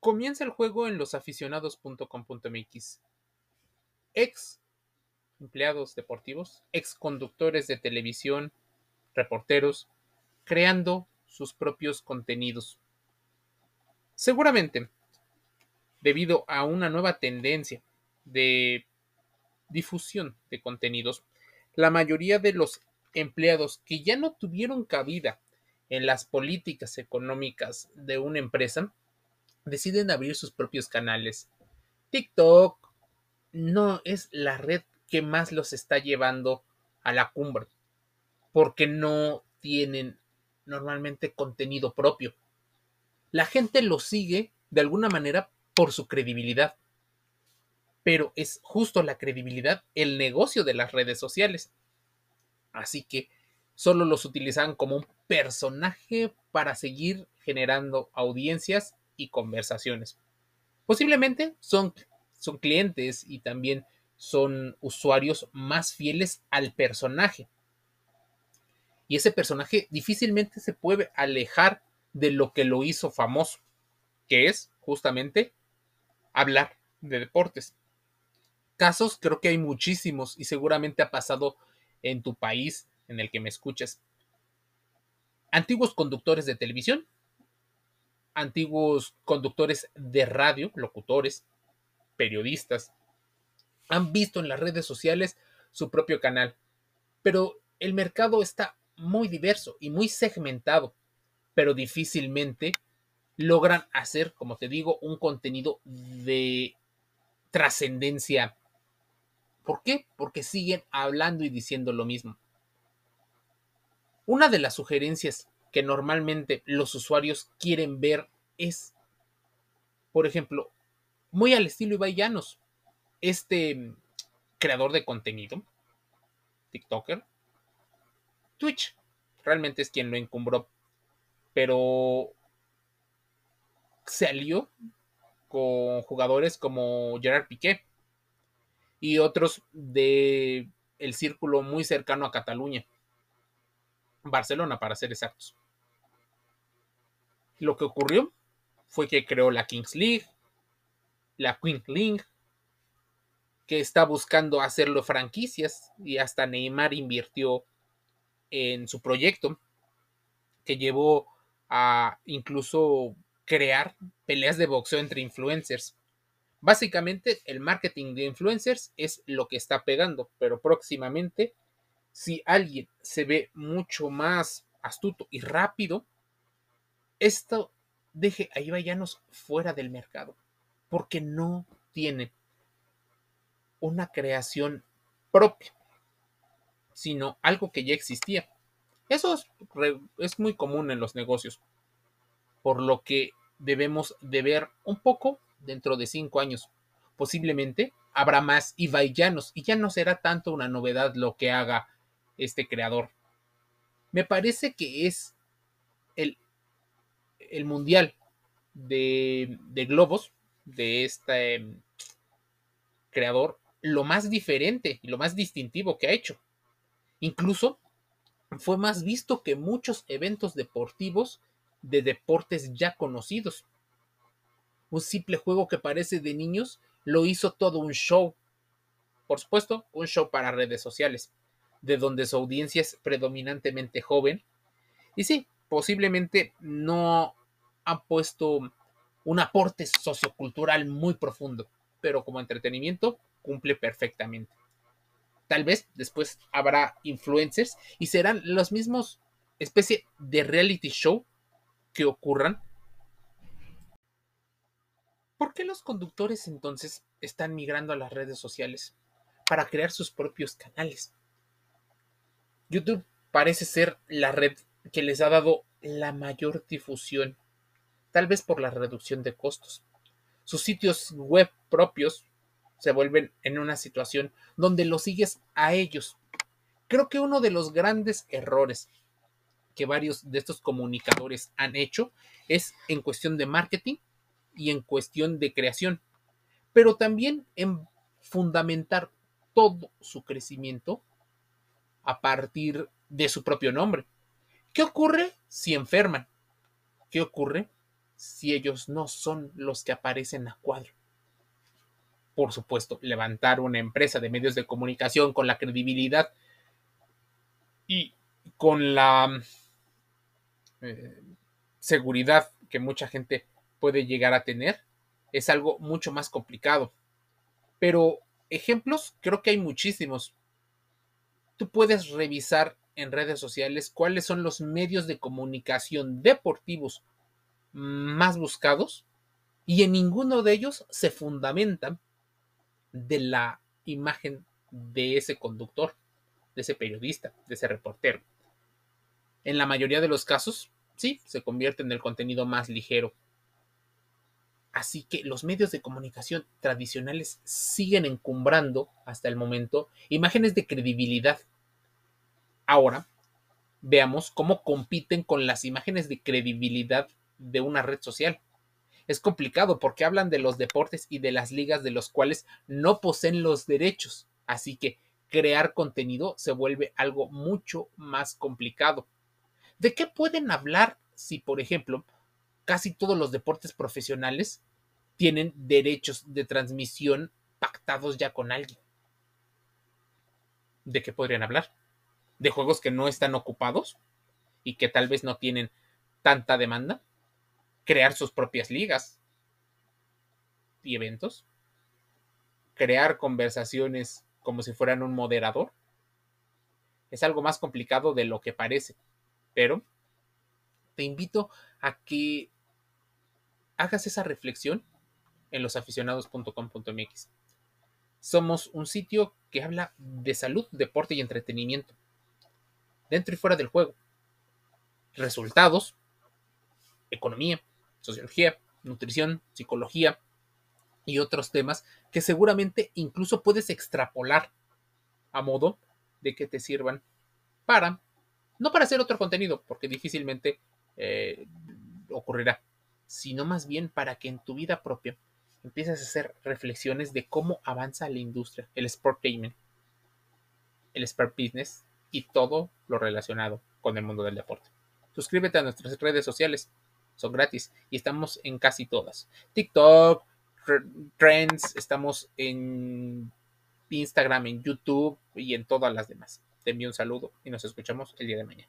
Comienza el juego en losaficionados.com.mx. Ex empleados deportivos, ex conductores de televisión, reporteros, creando sus propios contenidos. Seguramente, debido a una nueva tendencia de difusión de contenidos, la mayoría de los empleados que ya no tuvieron cabida en las políticas económicas de una empresa deciden abrir sus propios canales. TikTok no es la red que más los está llevando a la cumbre, porque no tienen normalmente contenido propio. La gente lo sigue de alguna manera por su credibilidad, pero es justo la credibilidad el negocio de las redes sociales. Así que solo los utilizan como un personaje para seguir generando audiencias y conversaciones. Posiblemente son, son clientes y también son usuarios más fieles al personaje. Y ese personaje difícilmente se puede alejar de lo que lo hizo famoso, que es justamente hablar de deportes. Casos creo que hay muchísimos y seguramente ha pasado en tu país en el que me escuchas. Antiguos conductores de televisión, antiguos conductores de radio, locutores, periodistas, han visto en las redes sociales su propio canal, pero el mercado está muy diverso y muy segmentado, pero difícilmente logran hacer, como te digo, un contenido de trascendencia. ¿Por qué? Porque siguen hablando y diciendo lo mismo. Una de las sugerencias que normalmente los usuarios quieren ver es, por ejemplo, muy al estilo Ibai este creador de contenido, TikToker, Twitch, realmente es quien lo encumbró, pero se alió con jugadores como Gerard Piqué y otros de el círculo muy cercano a Cataluña. Barcelona, para ser exactos. Lo que ocurrió fue que creó la Kings League, la Queen League, que está buscando hacerlo franquicias y hasta Neymar invirtió en su proyecto que llevó a incluso crear peleas de boxeo entre influencers. Básicamente el marketing de influencers es lo que está pegando, pero próximamente si alguien se ve mucho más astuto y rápido, esto deje a Ibayanos fuera del mercado, porque no tiene una creación propia, sino algo que ya existía. Eso es, muy común en los negocios, por lo que debemos de ver un poco dentro de cinco años. Posiblemente habrá más Ibaiyanos y ya no será tanto una novedad lo que haga este creador. Me parece que es el mundial de, globos de este creador lo más diferente y lo más distintivo que ha hecho. Incluso fue más visto que muchos eventos deportivos de deportes ya conocidos. Un simple juego que parece de niños lo hizo todo un show. Por supuesto, un show para redes sociales de donde su audiencia es predominantemente joven. Y sí, posiblemente no ha puesto un aporte sociocultural muy profundo, pero como entretenimiento cumple perfectamente. Tal vez después habrá influencers y serán los mismos especie de reality show que ocurran. ¿Por qué los conductores entonces están migrando a las redes sociales? Para crear sus propios canales. YouTube parece ser la red que les ha dado la mayor difusión, tal vez por la reducción de costos. Sus sitios web propios se vuelven en una situación donde los sigues a ellos. Creo que uno de los grandes errores que varios de estos comunicadores han hecho es en cuestión de marketing y en cuestión de creación, pero también en fundamentar todo su crecimiento a partir de su propio nombre. ¿Qué ocurre si enferman? ¿Qué ocurre si ellos no son los que aparecen a cuadro? Por supuesto, levantar una empresa de medios de comunicación con la credibilidad y con la eh, seguridad que mucha gente puede llegar a tener es algo mucho más complicado. Pero ejemplos creo que hay muchísimos. Tú puedes revisar en redes sociales cuáles son los medios de comunicación deportivos más buscados y en ninguno de ellos se fundamentan de la imagen de ese conductor, de ese periodista, de ese reportero. En la mayoría de los casos, sí, se convierte en el contenido más ligero. Así que los medios de comunicación tradicionales siguen encumbrando hasta el momento imágenes de credibilidad. Ahora, veamos cómo compiten con las imágenes de credibilidad de una red social. Es complicado porque hablan de los deportes y de las ligas de los cuales no poseen los derechos. Así que crear contenido se vuelve algo mucho más complicado. ¿De qué pueden hablar si, por ejemplo, casi todos los deportes profesionales tienen derechos de transmisión pactados ya con alguien? ¿De qué podrían hablar? ¿De juegos que no están ocupados y que tal vez no tienen tanta demanda? Crear sus propias ligas y eventos, crear conversaciones como si fueran un moderador. Es algo más complicado de lo que parece, pero te invito a que hagas esa reflexión en losaficionados.com.mx. Somos un sitio que habla de salud, deporte y entretenimiento, dentro y fuera del juego. Resultados, economía, sociología, nutrición, psicología y otros temas que seguramente incluso puedes extrapolar a modo de que te sirvan para, no para hacer otro contenido, porque difícilmente eh, ocurrirá, sino más bien para que en tu vida propia empieces a hacer reflexiones de cómo avanza la industria, el sport gaming, el sport business y todo lo relacionado con el mundo del deporte. Suscríbete a nuestras redes sociales son gratis y estamos en casi todas. TikTok, Trends, estamos en Instagram, en YouTube y en todas las demás. Te envío un saludo y nos escuchamos el día de mañana.